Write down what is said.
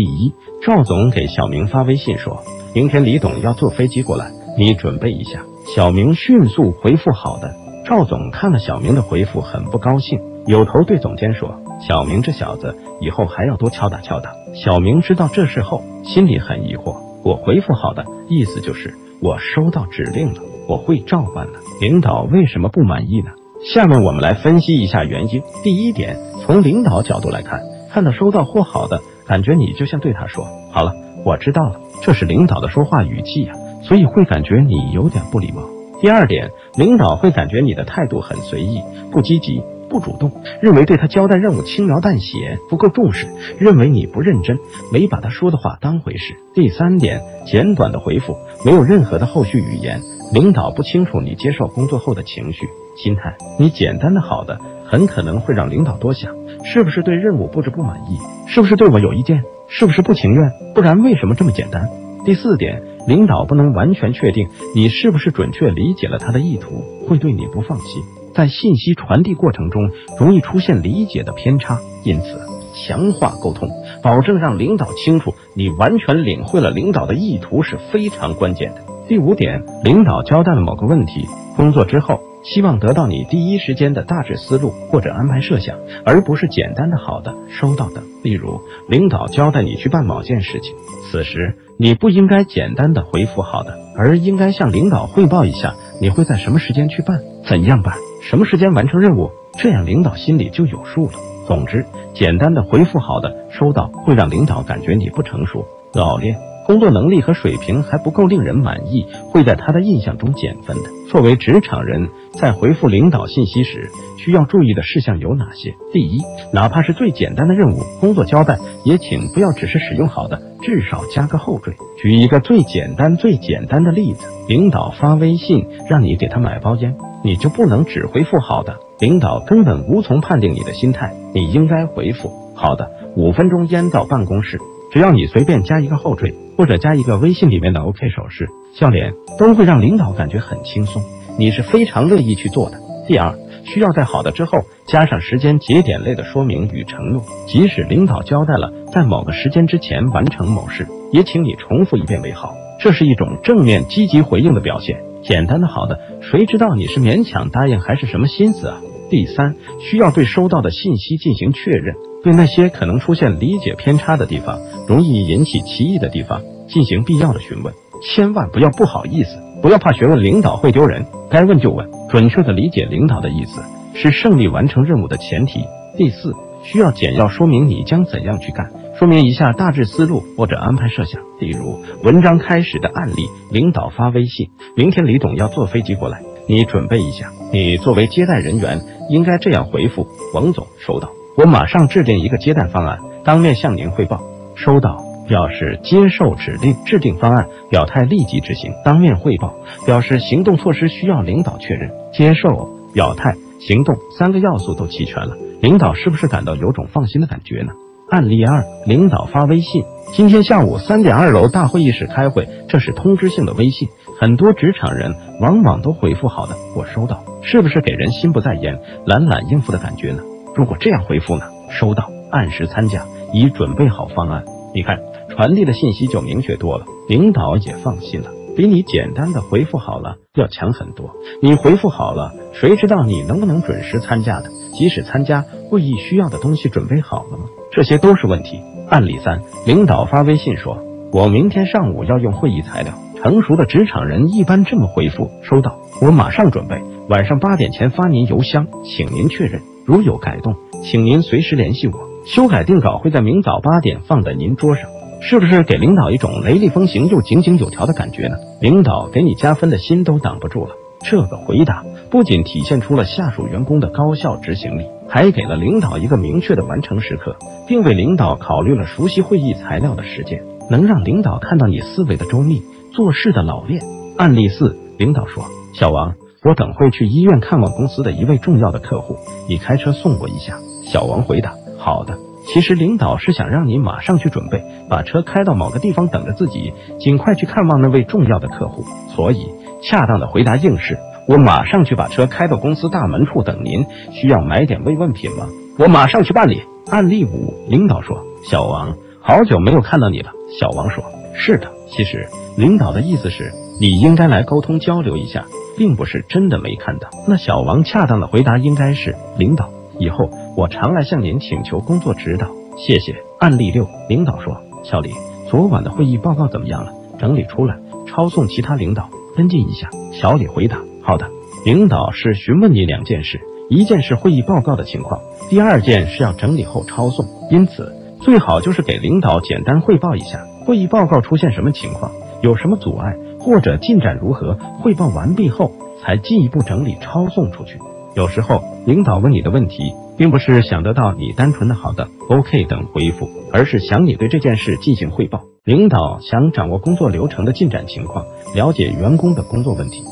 第一，赵总给小明发微信说，明天李董要坐飞机过来，你准备一下。小明迅速回复好的。赵总看了小明的回复，很不高兴，扭头对总监说：“小明这小子以后还要多敲打敲打。”小明知道这事后，心里很疑惑。我回复好的意思就是我收到指令了，我会照办的。领导为什么不满意呢？下面我们来分析一下原因。第一点，从领导角度来看，看到收到或好的感觉，你就像对他说：“好了，我知道了。”这是领导的说话语气呀，所以会感觉你有点不礼貌。第二点，领导会感觉你的态度很随意，不积极。不主动，认为对他交代任务轻描淡写，不够重视，认为你不认真，没把他说的话当回事。第三点，简短的回复，没有任何的后续语言，领导不清楚你接受工作后的情绪心态。你简单的好的，很可能会让领导多想，是不是对任务布置不满意？是不是对我有意见？是不是不情愿？不然为什么这么简单？第四点，领导不能完全确定你是不是准确理解了他的意图，会对你不放心。在信息传递过程中，容易出现理解的偏差，因此强化沟通，保证让领导清楚你完全领会了领导的意图是非常关键的。第五点，领导交代了某个问题，工作之后希望得到你第一时间的大致思路或者安排设想，而不是简单的好的收到的。例如，领导交代你去办某件事情，此时你不应该简单的回复好的，而应该向领导汇报一下你会在什么时间去办，怎样办。什么时间完成任务？这样领导心里就有数了。总之，简单的回复好的收到，会让领导感觉你不成熟、老练，工作能力和水平还不够令人满意，会在他的印象中减分的。作为职场人，在回复领导信息时，需要注意的事项有哪些？第一，哪怕是最简单的任务、工作交代，也请不要只是使用好的，至少加个后缀。举一个最简单、最简单的例子：领导发微信让你给他买包烟。你就不能只回复好的，领导根本无从判定你的心态。你应该回复好的，五分钟烟到办公室。只要你随便加一个后缀，或者加一个微信里面的 OK 手势、笑脸，都会让领导感觉很轻松。你是非常乐意去做的。第二，需要在好的之后加上时间节点类的说明与承诺，即使领导交代了在某个时间之前完成某事，也请你重复一遍为好。这是一种正面积极回应的表现。简单的好的，谁知道你是勉强答应还是什么心思啊？第三，需要对收到的信息进行确认，对那些可能出现理解偏差的地方，容易引起歧义的地方，进行必要的询问。千万不要不好意思，不要怕询问领导会丢人，该问就问，准确的理解领导的意思，是胜利完成任务的前提。第四，需要简要说明你将怎样去干。说明一下大致思路或者安排设想，例如文章开始的案例：领导发微信，明天李董要坐飞机过来，你准备一下。你作为接待人员，应该这样回复：王总，收到，我马上制定一个接待方案，当面向您汇报。收到，表示接受指令，制定方案，表态立即执行。当面汇报，表示行动措施需要领导确认。接受、表态、行动三个要素都齐全了，领导是不是感到有种放心的感觉呢？案例二：领导发微信，今天下午三点二楼大会议室开会，这是通知性的微信，很多职场人往往都回复好的，我收到，是不是给人心不在焉、懒懒应付的感觉呢？如果这样回复呢？收到，按时参加，已准备好方案。你看，传递的信息就明确多了，领导也放心了，比你简单的回复好了要强很多。你回复好了，谁知道你能不能准时参加的？即使参加会议需要的东西准备好了吗？这些都是问题。案例三，领导发微信说：“我明天上午要用会议材料。”成熟的职场人一般这么回复：“收到，我马上准备，晚上八点前发您邮箱，请您确认。如有改动，请您随时联系我。修改定稿会在明早八点放在您桌上。”是不是给领导一种雷厉风行又井井有条的感觉呢？领导给你加分的心都挡不住了。这个回答不仅体现出了下属员工的高效执行力。还给了领导一个明确的完成时刻，并为领导考虑了熟悉会议材料的时间，能让领导看到你思维的周密、做事的老练。案例四，领导说：“小王，我等会去医院看望公司的一位重要的客户，你开车送我一下。”小王回答：“好的。”其实领导是想让你马上去准备，把车开到某个地方等着自己，尽快去看望那位重要的客户。所以，恰当的回答应是。我马上去把车开到公司大门处等您。需要买点慰问品吗？我马上去办理。案例五，领导说：“小王，好久没有看到你了。小王说：“是的，其实领导的意思是你应该来沟通交流一下，并不是真的没看到。”那小王恰当的回答应该是：“领导，以后我常来向您请求工作指导，谢谢。”案例六，领导说：“小李，昨晚的会议报告怎么样了？整理出来，抄送其他领导跟进一下。”小李回答：“好的。”领导是询问你两件事，一件是会议报告的情况，第二件是要整理后抄送，因此最好就是给领导简单汇报一下会议报告出现什么情况，有什么阻碍或者进展如何。汇报完毕后，才进一步整理抄送出去。有时候领导问你的问题，并不是想得到你单纯的好的、OK 等回复，而是想你对这件事进行汇报。领导想掌握工作流程的进展情况，了解员工的工作问题。